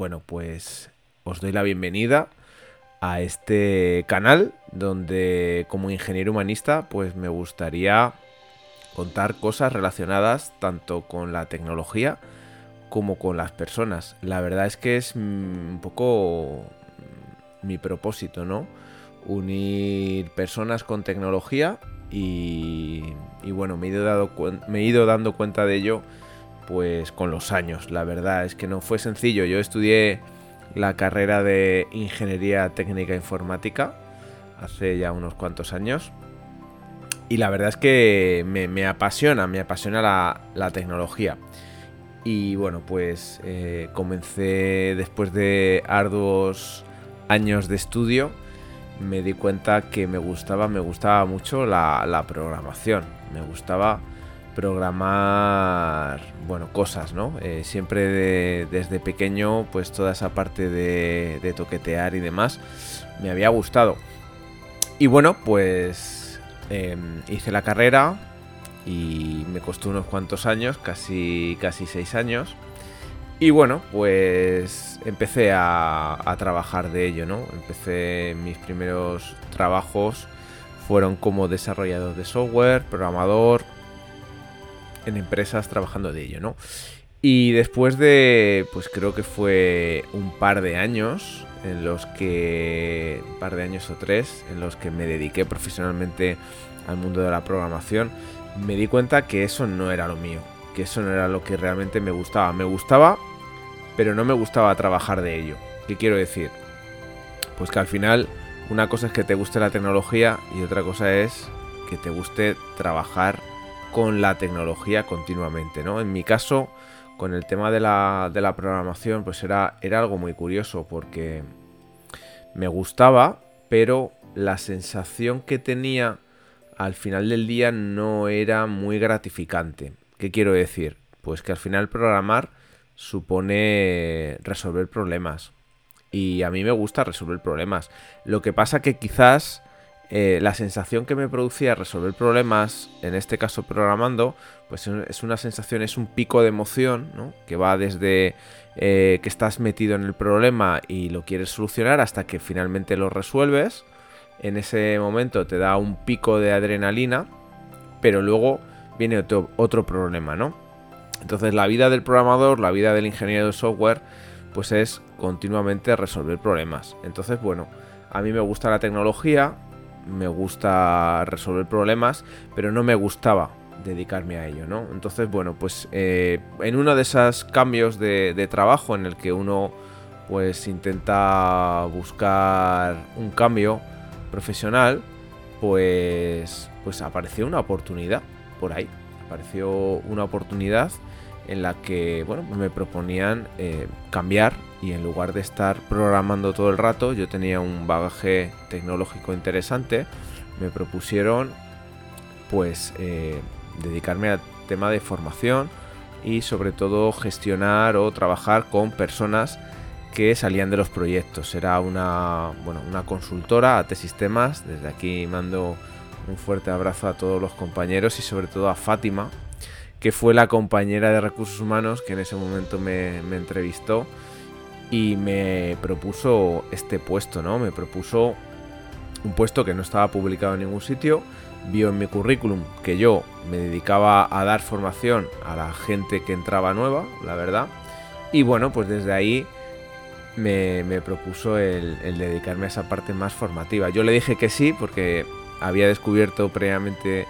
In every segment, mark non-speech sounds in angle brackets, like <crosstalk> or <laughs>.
bueno, pues os doy la bienvenida a este canal donde como ingeniero humanista pues me gustaría contar cosas relacionadas tanto con la tecnología como con las personas. La verdad es que es mm, un poco mi propósito, ¿no? Unir personas con tecnología y, bueno, me he, ido me he ido dando cuenta de ello pues con los años. La verdad es que no fue sencillo. Yo estudié la carrera de Ingeniería Técnica Informática hace ya unos cuantos años. Y la verdad es que me, apasiona, me apasiona la, tecnología. Y bueno, pues eh, comencé después de arduos años de estudio, me di cuenta que me gustaba, me gustaba mucho la programación. Me gustaba programar, bueno, cosas, ¿no? Eh, siempre desde pequeño, pues toda esa parte de, toquetear y demás, me había gustado. Y bueno, pues em, hice la carrera y me costó unos cuantos años, casi, casi seis años. Y bueno, pues empecé a, a trabajar de ello, ¿no? Empecé mis primeros trabajos fueron como desarrollador de software, programador, en empresas trabajando de ello, ¿no? Y después de, pues creo que fue un par de años en los que, un par de años o tres, en los que me dediqué profesionalmente al mundo de la programación, me di cuenta que eso no era lo mío, que eso no era lo que realmente me gustaba. Me gustaba, pero no me gustaba trabajar de ello. ¿Qué quiero decir? Pues que al final una cosa es que te guste la tecnología y otra cosa es que te guste trabajar con la tecnología continuamente, ¿no? En mi caso, con el tema de la, de la programación, pues era, era algo muy curioso porque me gustaba, pero la sensación que tenía al final del día no era muy gratificante. ¿Qué quiero decir? Pues que al final programar supone resolver problemas. Y a mí me gusta resolver problemas. Lo que pasa que quizás eh, la sensación que me producía resolver problemas, en este caso programando, pues es una sensación, es un pico de emoción, ¿no? Que va desde eh, que estás metido en el problema y lo quieres solucionar hasta que finalmente lo resuelves. En ese momento te da un pico de adrenalina, pero luego viene otro, otro problema, ¿no? Entonces la vida del programador, la vida del ingeniero de software, pues es continuamente resolver problemas. Entonces, bueno, a mí me gusta la tecnología, me gusta resolver problemas, pero no me gustaba dedicarme a ello, ¿no? Entonces, bueno, pues eh, en uno de esos cambios de, trabajo en el que uno pues intenta buscar un cambio profesional, pues, pues apareció una oportunidad por ahí. Apareció una oportunidad en la que, bueno, me proponían eh, cambiar y en lugar de estar programando todo el rato, yo tenía un bagaje tecnológico interesante, me propusieron pues eh, dedicarme al tema de formación y sobre todo gestionar o trabajar con personas que salían de los proyectos. Era una, bueno, una consultora, AT Sistemas. Desde aquí mando un fuerte abrazo a todos los compañeros y sobre todo a Fátima, que fue la compañera de recursos humanos que en ese momento me, entrevistó y me propuso este puesto, ¿no? Me propuso un puesto que no estaba publicado en ningún sitio, vio en mi currículum que yo me dedicaba a dar formación a la gente que entraba nueva, la verdad, y bueno, pues desde ahí me, propuso el, dedicarme a esa parte más formativa. Yo le dije que sí porque había descubierto previamente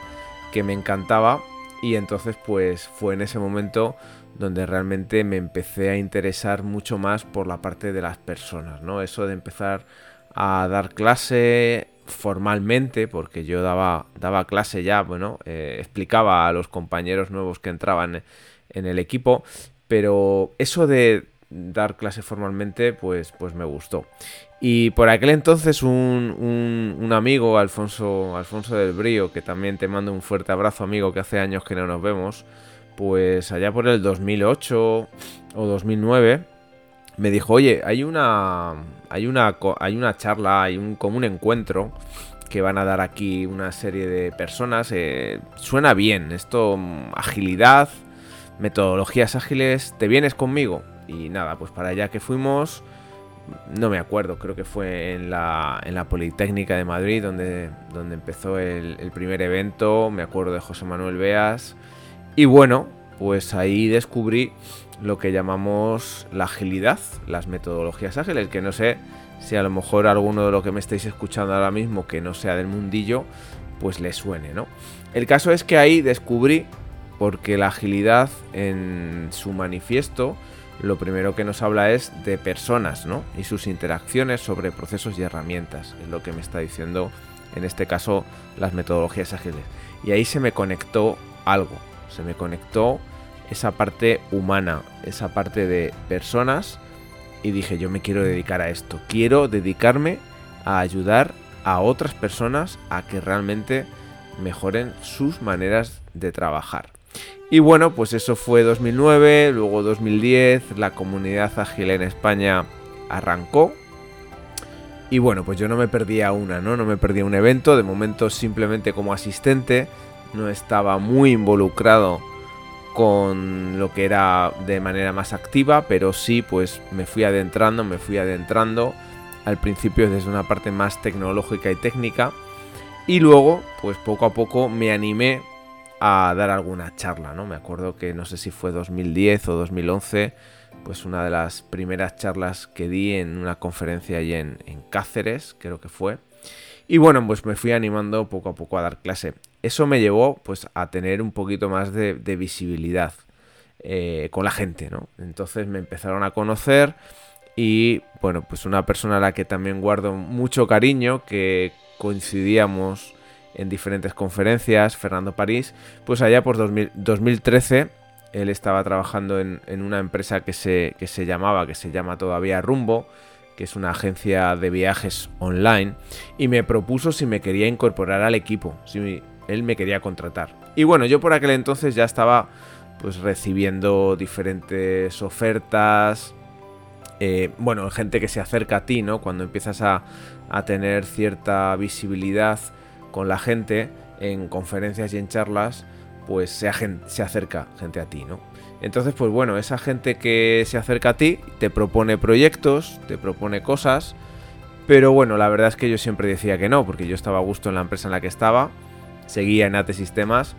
que me encantaba y entonces pues fue en ese momento donde realmente me empecé a interesar mucho más por la parte de las personas, ¿no? Eso de empezar a dar clase formalmente, porque yo daba, daba clase ya, bueno, eh, explicaba a los compañeros nuevos que entraban en el equipo, pero eso de dar clase formalmente, pues, pues me gustó. Y por aquel entonces un, un, amigo, Alfonso, Alfonso del Brío, que también te mando un fuerte abrazo, amigo, que hace años que no nos vemos, pues allá por el 2008 o 2009, me dijo, oye, hay una, hay una, hay una charla, hay un, como un encuentro que van a dar aquí una serie de personas. Eh, suena bien, esto, agilidad, metodologías ágiles, ¿te vienes conmigo? Y nada, pues para allá que fuimos, no me acuerdo, creo que fue en la, en la Politécnica de Madrid donde, donde empezó el, primer evento, me acuerdo de José Manuel Beas. Y bueno, pues ahí descubrí lo que llamamos la agilidad, las metodologías ágiles, que no sé si a lo mejor alguno de lo que me estáis escuchando ahora mismo que no sea del mundillo, pues le suene, ¿no? El caso es que ahí descubrí, porque la agilidad en su manifiesto, lo primero que nos habla es de personas, ¿no? Y sus interacciones sobre procesos y herramientas, es lo que me está diciendo en este caso las metodologías ágiles. Y ahí se me conectó algo, se me conectó esa parte humana, esa parte de personas y dije yo me quiero dedicar a esto, quiero dedicarme a ayudar a otras personas a que realmente mejoren sus maneras de trabajar. Y bueno, pues eso fue 2009, luego 2010, la comunidad ágil en España arrancó. Y bueno, pues yo no me perdía una, ¿no? No me perdía un evento, de momento simplemente como asistente, no estaba muy involucrado con lo que era de manera más activa, pero sí, pues me fui adentrando, me fui adentrando al principio desde una parte más tecnológica y técnica y luego, pues poco a poco me animé a dar alguna charla, ¿no? Me acuerdo que no sé si fue 2010 o 2011, pues una de las primeras charlas que di en una conferencia allí en, Cáceres, creo que fue. Y bueno, pues me fui animando poco a poco a dar clase eso me llevó pues a tener un poquito más de, visibilidad eh, con la gente, ¿no? Entonces me empezaron a conocer y bueno, pues una persona a la que también guardo mucho cariño, que coincidíamos en diferentes conferencias, Fernando París, pues allá por 2013 él estaba trabajando en, en, una empresa que se, que se llamaba, que se llama todavía Rumbo, que es una agencia de viajes online, y me propuso si me quería incorporar al equipo, si él me quería contratar. Y bueno, yo por aquel entonces ya estaba pues recibiendo diferentes ofertas, eh, bueno, gente que se acerca a ti, ¿no? Cuando empiezas a, tener cierta visibilidad con la gente en conferencias y en charlas, pues se, acerca gente a ti, ¿no? Entonces, pues bueno, esa gente que se acerca a ti te propone proyectos, te propone cosas, pero bueno, la verdad es que yo siempre decía que no, porque yo estaba a gusto en la empresa en la que estaba seguía en AT Sistemas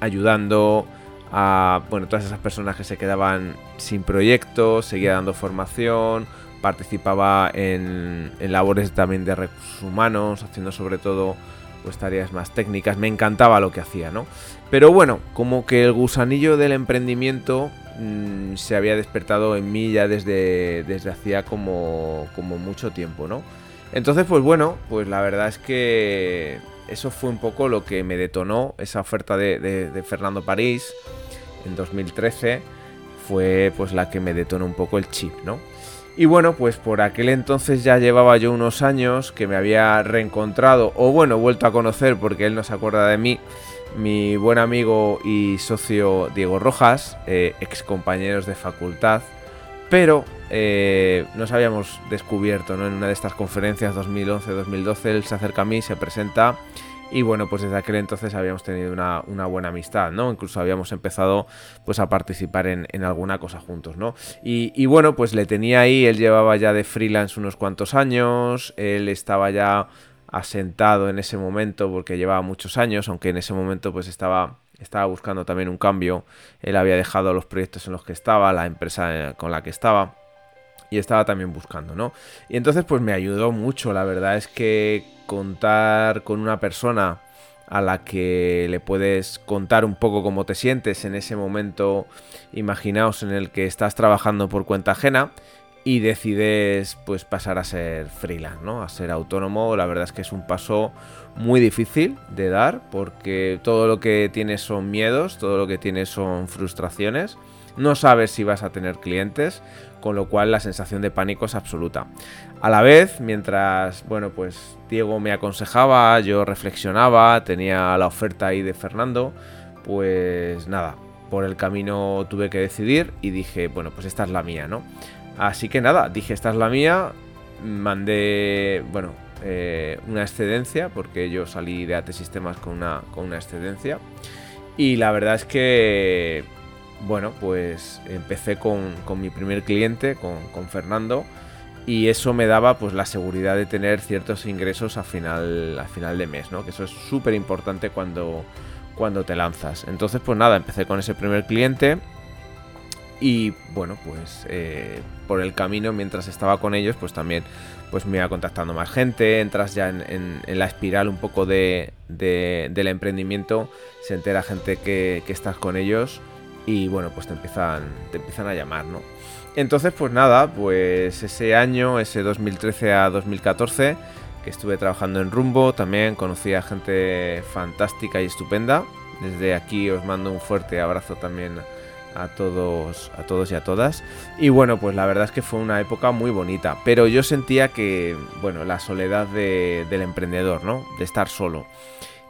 ayudando a bueno, todas esas personas que se quedaban sin proyectos, seguía dando formación, participaba en, labores también de recursos humanos, haciendo sobre todo pues tareas más técnicas, me encantaba lo que hacía, ¿no? Pero bueno, como que el gusanillo del emprendimiento mm, se había despertado en mí ya desde, desde hacía como, como mucho tiempo, ¿no? Entonces, pues bueno, pues la verdad es que eso fue un poco lo que me detonó esa oferta de, Fernando París en 2013 fue pues la que me detonó un poco el chip, ¿no? Y bueno, pues por aquel entonces ya llevaba yo unos años que me había reencontrado, o bueno, vuelto a conocer porque él no se acuerda de mí, mi buen amigo y socio Diego Rojas, eh, ex compañeros de facultad, pero eh, nos habíamos descubierto ¿no? en una de estas conferencias 2011-2012, él se acerca a mí, se presenta y bueno, pues desde aquel entonces habíamos tenido una, buena amistad, ¿no? Incluso habíamos empezado pues a participar en, alguna cosa juntos, ¿no? Y, bueno, pues le tenía ahí, él llevaba ya de freelance unos cuantos años, él estaba ya asentado en ese momento porque llevaba muchos años, aunque en ese momento pues estaba estaba buscando también un cambio, él había dejado los proyectos en los que estaba, la empresa con la que estaba y estaba también buscando, ¿no? Y entonces pues me ayudó mucho, la verdad es que contar con una persona a la que le puedes contar un poco cómo te sientes en ese momento, imaginaos en el que estás trabajando por cuenta ajena y decides pues pasar a ser freelance, ¿no? A ser autónomo, la verdad es que es un paso muy difícil de dar porque todo lo que tienes son miedos, todo lo que tienes son frustraciones, no sabes si vas a tener clientes, con lo cual la sensación de pánico es absoluta. A la vez, mientras, bueno, pues Diego me aconsejaba, yo reflexionaba, tenía la oferta ahí de Fernando, pues nada, por el camino tuve que decidir y dije, bueno, pues esta es la mía, ¿no? Así que nada, dije, esta es la mía, mandé, bueno, eh, una excedencia, porque yo salí de AT Sistemas con una, con una excedencia. Y la verdad es que bueno, pues empecé con, mi primer cliente, con, Fernando, y eso me daba pues la seguridad de tener ciertos ingresos a final, final de mes, ¿no? Que eso es súper importante cuando, cuando te lanzas. Entonces, pues nada, empecé con ese primer cliente y bueno, pues eh, por el camino, mientras estaba con ellos, pues también pues me iba contactando más gente, entras ya en, la espiral un poco de, del emprendimiento, se entera gente que, estás con ellos y bueno, pues te empiezan, te empiezan a llamar, ¿no? Entonces, pues nada, pues ese año, ese 2013 a 2014, que estuve trabajando en Rumbo, también conocí a gente fantástica y estupenda. Desde aquí os mando un fuerte abrazo también a todos, a todos y a todas. Y bueno, pues la verdad es que fue una época muy bonita. Pero yo sentía que, bueno, la soledad del emprendedor, ¿no? De estar solo.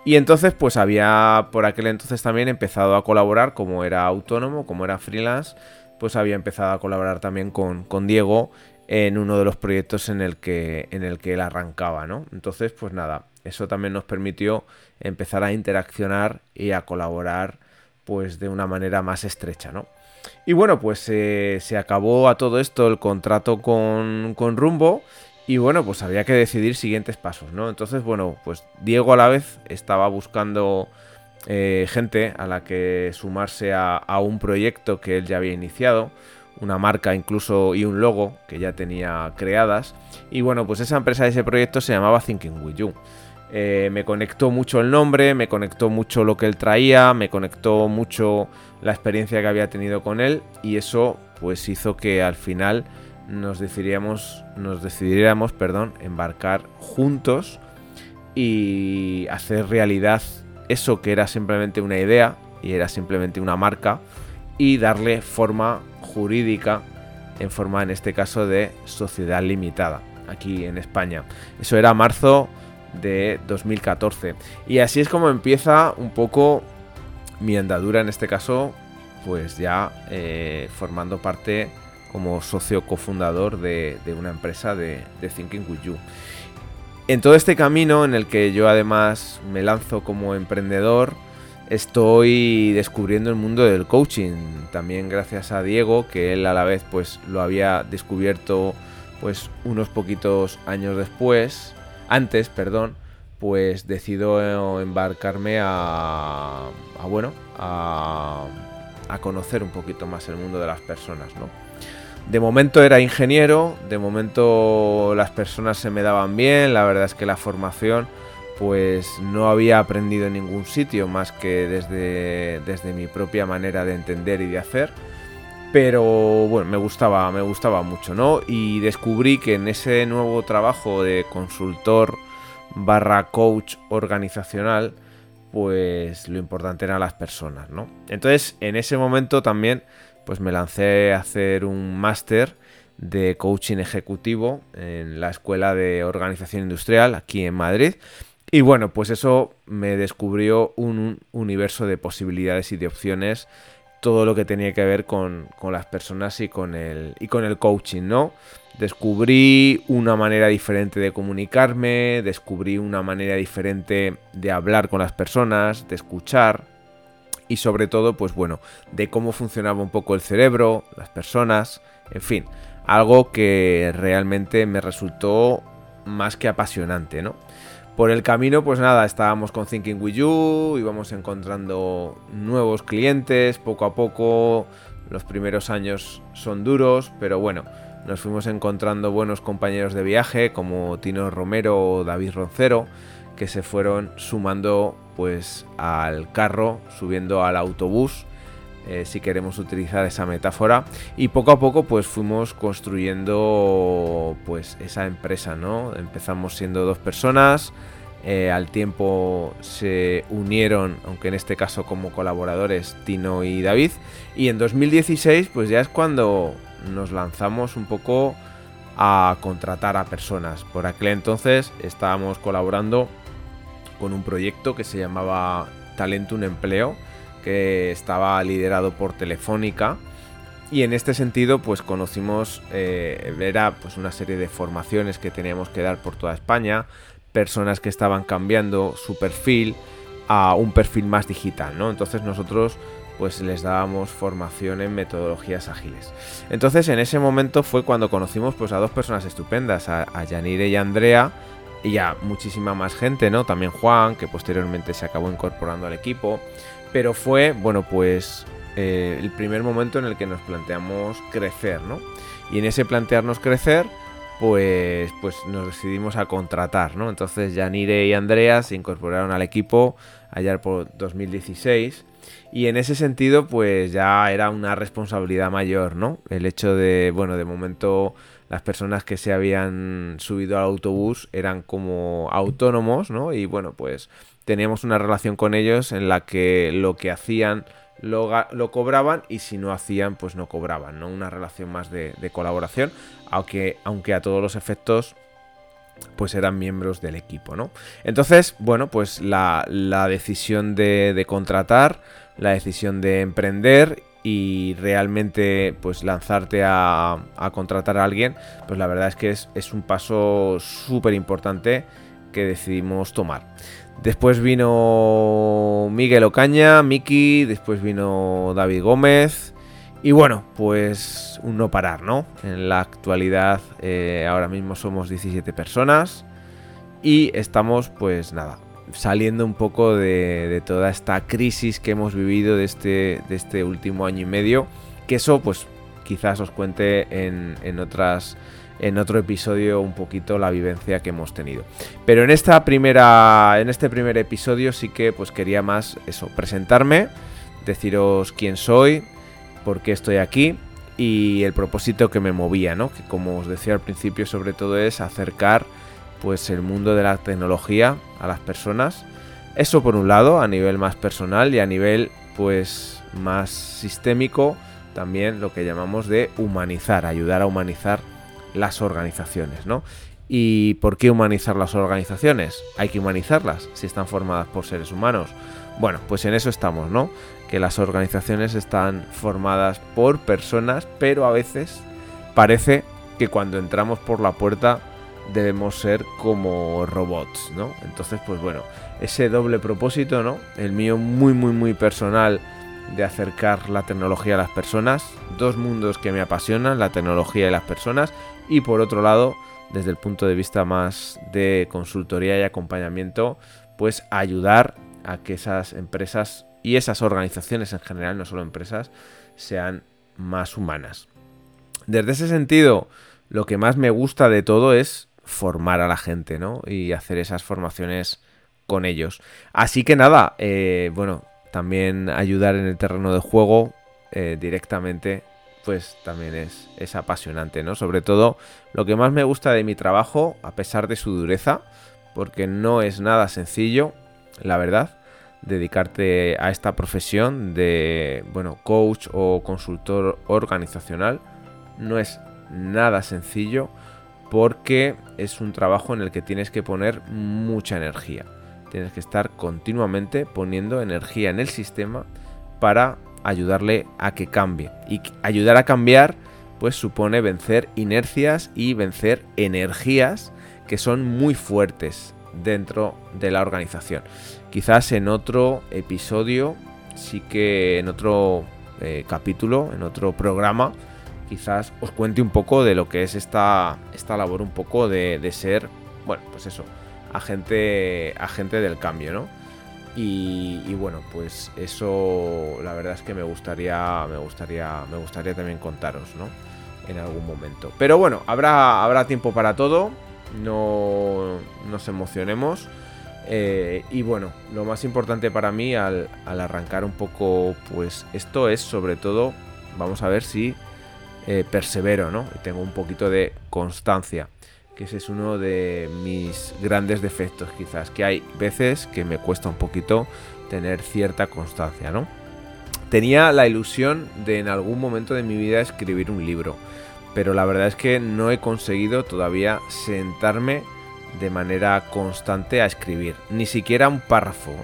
Y entonces, pues había por aquel entonces también empezado a colaborar, como era autónomo, como era freelance, pues había empezado a colaborar también con, con Diego en uno de los proyectos en el que, en el que él arrancaba, ¿no? Entonces, pues nada, eso también nos permitió empezar a interaccionar y a colaborar pues de una manera más estrecha, ¿no? Y bueno, pues eh, se acabó a todo esto el contrato con, Rumbo y bueno, pues había que decidir siguientes pasos, ¿no? Entonces, bueno, pues Diego a la vez estaba buscando eh, gente a la que sumarse a, un proyecto que él ya había iniciado, una marca incluso y un logo que ya tenía creadas. Y bueno, pues esa empresa, ese proyecto se llamaba Thinking With You. Eh, me conectó mucho el nombre, me conectó mucho lo que él traía, me conectó mucho la experiencia que había tenido con él y eso pues hizo que al final nos decidiéramos, nos decidiéramos perdón, embarcar juntos y hacer realidad eso que era simplemente una idea y era simplemente una marca y darle forma jurídica en forma en este caso de sociedad limitada aquí en España. Eso era marzo de 2014. Y así es como empieza un poco mi andadura en este caso, pues ya eh, formando parte como socio cofundador de, una empresa de, Thinking With You. En todo este camino en el que yo además me lanzo como emprendedor, estoy descubriendo el mundo del coaching. También gracias a Diego, que él a la vez pues lo había descubierto pues unos poquitos años después antes, perdón, pues decido embarcarme a, bueno, a, conocer un poquito más el mundo de las personas, ¿no? De momento era ingeniero, de momento las personas se me daban bien, la verdad es que la formación pues no había aprendido en ningún sitio más que desde, desde mi propia manera de entender y de hacer pero bueno, me gustaba, me gustaba mucho, ¿no? Y descubrí que en ese nuevo trabajo de consultor barra coach organizacional, pues lo importante eran las personas, ¿no? Entonces, en ese momento también, pues me lancé a hacer un máster de coaching ejecutivo en la Escuela de Organización Industrial aquí en Madrid. Y bueno, pues eso me descubrió un universo de posibilidades y de opciones todo lo que tenía que ver con, las personas y con, el, y con el coaching, ¿no? Descubrí una manera diferente de comunicarme, descubrí una manera diferente de hablar con las personas, de escuchar y sobre todo, pues bueno, de cómo funcionaba un poco el cerebro, las personas, en fin, algo que realmente me resultó más que apasionante, ¿no? Por el camino, pues nada, estábamos con Thinking With You, íbamos encontrando nuevos clientes, poco a poco, los primeros años son duros, pero bueno, nos fuimos encontrando buenos compañeros de viaje como Tino Romero o David Roncero, que se fueron sumando pues al carro, subiendo al autobús, eh, si queremos utilizar esa metáfora, y poco a poco pues fuimos construyendo pues esa empresa, ¿no? Empezamos siendo dos personas, eh, al tiempo se unieron, aunque en este caso como colaboradores, Tino y David. Y en 2016, pues ya es cuando nos lanzamos un poco a contratar a personas. Por aquel entonces estábamos colaborando con un proyecto que se llamaba Talento un Empleo, que estaba liderado por Telefónica. Y en este sentido, pues conocimos, eh, era pues una serie de formaciones que teníamos que dar por toda España, personas que estaban cambiando su perfil a un perfil más digital, ¿no? Entonces nosotros pues les dábamos formación en metodologías ágiles. Entonces en ese momento fue cuando conocimos pues a dos personas estupendas, a, Yanire y Andrea, y a muchísima más gente, ¿no? También Juan, que posteriormente se acabó incorporando al equipo. Pero fue, bueno, pues eh, el primer momento en el que nos planteamos crecer, ¿no? Y en ese plantearnos crecer, pues, pues nos decidimos a contratar, ¿no? Entonces Yanire y Andrea se incorporaron al equipo allá por 2016 y en ese sentido pues ya era una responsabilidad mayor, ¿no? El hecho de, bueno, de momento las personas que se habían subido al autobús eran como autónomos, ¿no? Y bueno, pues teníamos una relación con ellos en la que lo que hacían lo, lo cobraban y si no hacían pues no cobraban, ¿no? Una relación más de, colaboración, aunque, aunque a todos los efectos pues eran miembros del equipo, ¿no? Entonces, bueno, pues la, decisión de, contratar, la decisión de emprender y realmente pues lanzarte a, contratar a alguien, pues la verdad es que es, un paso súper importante que decidimos tomar. Después vino Miguel Ocaña, Miki, después vino David Gómez. Y bueno, pues un no parar, ¿no? En la actualidad eh, ahora mismo somos 17 personas y estamos pues nada, saliendo un poco de, toda esta crisis que hemos vivido de este, de este último año y medio. Que eso pues quizás os cuente en, en otras en otro episodio un poquito la vivencia que hemos tenido. Pero en esta primera en este primer episodio sí que pues quería más eso, presentarme, deciros quién soy, por qué estoy aquí y el propósito que me movía, ¿no? Que como os decía al principio sobre todo es acercar pues el mundo de la tecnología a las personas. Eso por un lado, a nivel más personal y a nivel pues más sistémico, también lo que llamamos de humanizar, ayudar a humanizar las organizaciones, ¿no? ¿Y por qué humanizar las organizaciones? Hay que humanizarlas si están formadas por seres humanos. Bueno, pues en eso estamos, ¿no? Que las organizaciones están formadas por personas, pero a veces parece que cuando entramos por la puerta debemos ser como robots, ¿no? Entonces, pues bueno, ese doble propósito, ¿no? El mío muy, muy, muy personal de acercar la tecnología a las personas, dos mundos que me apasionan, la tecnología y las personas, y por otro lado, desde el punto de vista más de consultoría y acompañamiento, pues ayudar a que esas empresas y esas organizaciones en general, no solo empresas, sean más humanas. Desde ese sentido, lo que más me gusta de todo es formar a la gente, ¿no? Y hacer esas formaciones con ellos. Así que nada, eh, bueno, también ayudar en el terreno de juego eh, directamente pues también es, es, apasionante, ¿no? Sobre todo lo que más me gusta de mi trabajo, a pesar de su dureza, porque no es nada sencillo, la verdad, dedicarte a esta profesión de, bueno, coach o consultor organizacional, no es nada sencillo porque es un trabajo en el que tienes que poner mucha energía. Tienes que estar continuamente poniendo energía en el sistema para ayudarle a que cambie. Y ayudar a cambiar pues supone vencer inercias y vencer energías que son muy fuertes dentro de la organización. Quizás en otro episodio, sí que en otro eh, capítulo, en otro programa, quizás os cuente un poco de lo que es esta, esta labor un poco de, de ser, bueno, pues eso, agente, agente del cambio, ¿no? Y, bueno, pues eso la verdad es que me gustaría, me gustaría, me gustaría también contaros, ¿no? En algún momento. Pero bueno, habrá, habrá tiempo para todo. No nos emocionemos. Eh, y bueno, lo más importante para mí al, al, arrancar un poco, pues esto es sobre todo, vamos a ver si eh, persevero, ¿no? Y tengo un poquito de constancia que ese es uno de mis grandes defectos quizás, que hay veces que me cuesta un poquito tener cierta constancia, ¿no? Tenía la ilusión de en algún momento de mi vida escribir un libro, pero la verdad es que no he conseguido todavía sentarme de manera constante a escribir, ni siquiera un párrafo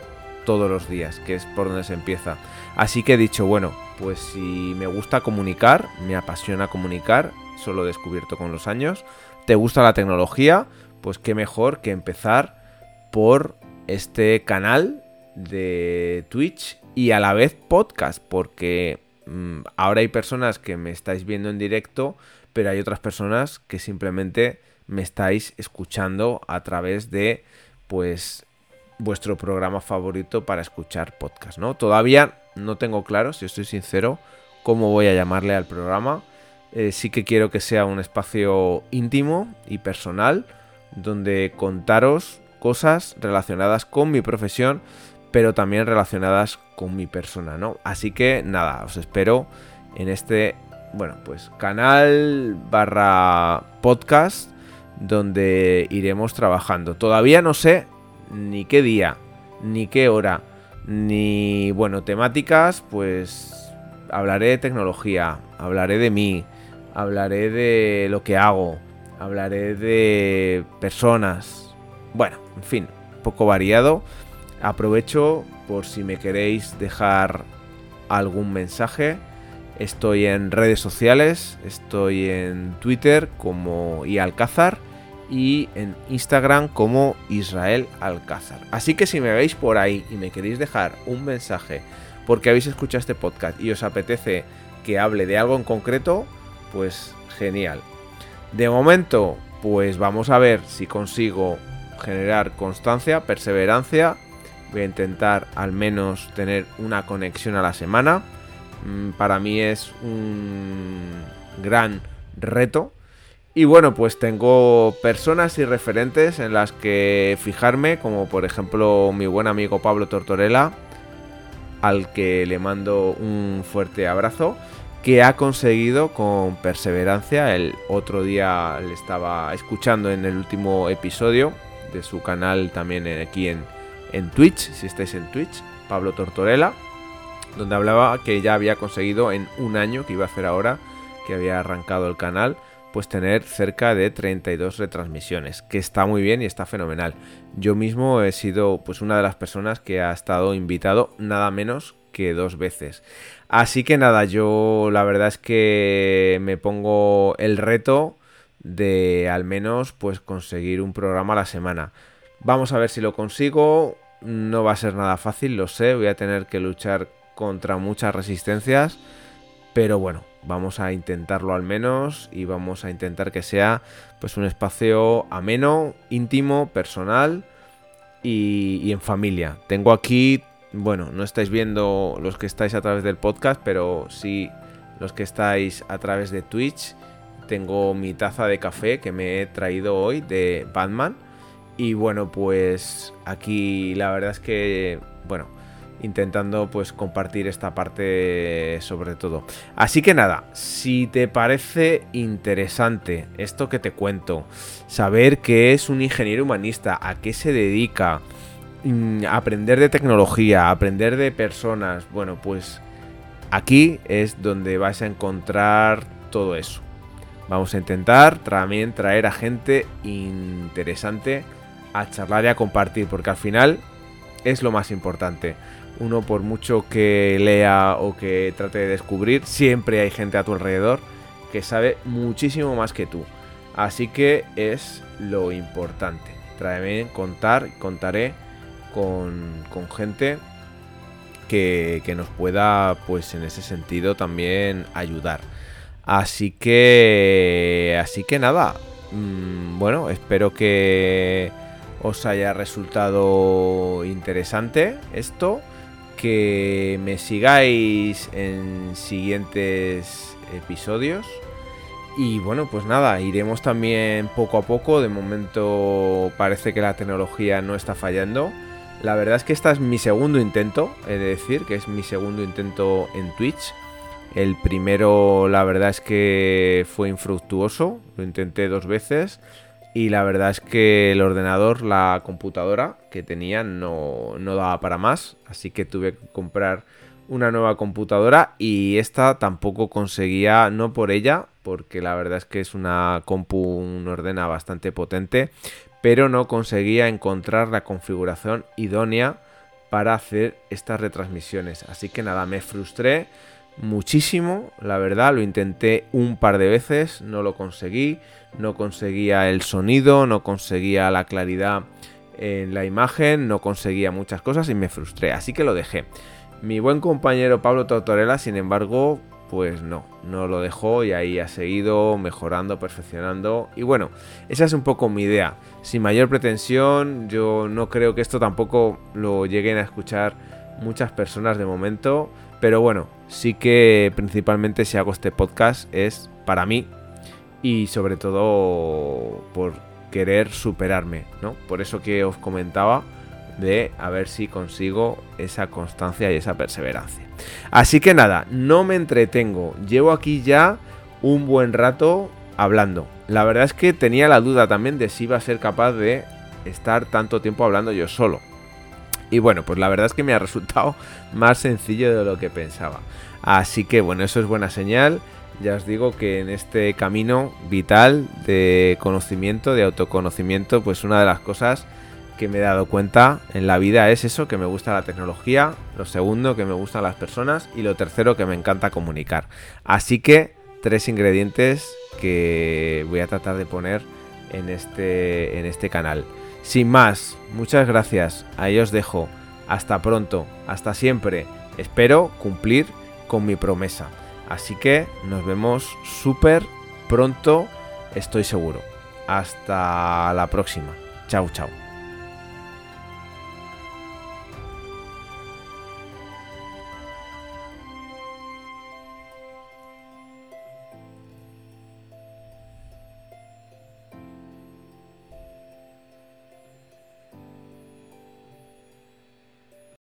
todos los días, que es por donde se empieza. Así que he dicho, bueno, pues si me gusta comunicar, me apasiona comunicar, solo he descubierto con los años, te gusta la tecnología, pues qué mejor que empezar por este canal de Twitch y a la vez podcast, porque mm, ahora hay personas que me estáis viendo en directo, pero hay otras personas que simplemente me estáis escuchando a través de pues vuestro programa favorito para escuchar podcast, ¿no? Todavía no tengo claro, si estoy sincero, cómo voy a llamarle al programa. Eh, sí que quiero que sea un espacio íntimo y personal donde contaros cosas relacionadas con mi profesión, pero también relacionadas con mi persona, ¿no? Así que nada, os espero en este, bueno, pues canal barra podcast donde iremos trabajando. Todavía no sé ni qué día, ni qué hora, ni, bueno, temáticas, pues hablaré de tecnología, hablaré de mí, hablaré de lo que hago, hablaré de personas, bueno, en fin, poco variado. Aprovecho por si me queréis dejar algún mensaje. Estoy en redes sociales, estoy en Twitter como iAlcázar y en Instagram como Israel Alcázar. Así que si me veis por ahí y me queréis dejar un mensaje porque habéis escuchado este podcast y os apetece que hable de algo en concreto, pues genial. De momento, pues vamos a ver si consigo generar constancia, perseverancia. Voy a intentar al menos tener una conexión a la semana. Mm, para mí es un gran reto y bueno, pues tengo personas y referentes en las que fijarme, como por ejemplo mi buen amigo Pablo Tortorella, al que le mando un fuerte abrazo, que ha conseguido con perseverancia, el otro día le estaba escuchando en el último episodio de su canal también aquí en, Twitch, si estáis en Twitch, Pablo Tortorella, donde hablaba que ya había conseguido en un año que iba a hacer ahora, que había arrancado el canal, pues tener cerca de 32 retransmisiones, que está muy bien y está fenomenal. Yo mismo he sido pues una de las personas que ha estado invitado nada menos que dos veces. Así que nada, yo la verdad es que me pongo el reto de al menos pues conseguir un programa a la semana. Vamos a ver si lo consigo. No va a ser nada fácil, lo sé, voy a tener que luchar contra muchas resistencias, pero bueno, vamos a intentarlo al menos y vamos a intentar que sea pues un espacio ameno, íntimo, personal y, en familia. Tengo aquí, bueno, no estáis viendo los que estáis a través del podcast, pero sí los que estáis a través de Twitch. Tengo mi taza de café que me he traído hoy de Batman. Y bueno, pues aquí la verdad es que, bueno, intentando pues compartir esta parte sobre todo. Así que nada, si te parece interesante esto que te cuento, saber qué es un ingeniero humanista, a qué se dedica, mm, aprender de tecnología, aprender de personas, bueno, pues aquí es donde vas a encontrar todo eso. Vamos a intentar también traer a gente interesante a charlar y a compartir, porque al final es lo más importante uno por mucho que lea o que trate de descubrir, siempre hay gente a tu alrededor que sabe muchísimo más que tú. Así que es lo importante. Tráeme contar, contaré con, con gente que, que, nos pueda, pues en ese sentido, también ayudar. Así que, así que nada. Mm, bueno, espero que os haya resultado interesante esto que me sigáis en siguientes episodios. Y bueno, pues nada, iremos también poco a poco. De momento parece que la tecnología no está fallando. La verdad es que este es mi segundo intento, he de decir que es mi segundo intento en Twitch. El primero, la verdad es que fue infructuoso, lo intenté dos veces y la verdad es que el ordenador, la computadora que tenía no, no daba para más, así que tuve que comprar una nueva computadora y esta tampoco conseguía, no por ella, porque la verdad es que es una compu, un ordena bastante potente, pero no conseguía encontrar la configuración idónea para hacer estas retransmisiones. Así que nada, me frustré muchísimo, la verdad, lo intenté un par de veces, no lo conseguí no conseguía el sonido, no conseguía la claridad en la imagen, no conseguía muchas cosas y me frustré, así que lo dejé. Mi buen compañero Pablo Tortorella, sin embargo, pues no, no lo dejó y ahí ha seguido mejorando, perfeccionando. Y bueno, esa es un poco mi idea. Sin mayor pretensión, yo no creo que esto tampoco lo lleguen a escuchar muchas personas de momento. Pero bueno, sí que principalmente si hago este podcast es para mí y sobre todo por querer superarme, ¿no? Por eso que os comentaba de a ver si consigo esa constancia y esa perseverancia. Así que nada, no me entretengo. Llevo aquí ya un buen rato hablando. La verdad es que tenía la duda también de si iba a ser capaz de estar tanto tiempo hablando yo solo. Y bueno, pues la verdad es que me ha resultado <laughs> más sencillo de lo que pensaba. Así que bueno, eso es buena señal. Ya os digo que en este camino vital de conocimiento, de autoconocimiento, pues una de las cosas que me he dado cuenta en la vida es eso, que me gusta la tecnología, lo segundo, que me gustan las personas y lo tercero, que me encanta comunicar. Así que tres ingredientes que voy a tratar de poner en este, en este canal. Sin más, muchas gracias, ahí os dejo. Hasta pronto, hasta siempre. Espero cumplir con mi promesa. Así que nos vemos súper pronto, estoy seguro. Hasta la próxima. Chao, chao.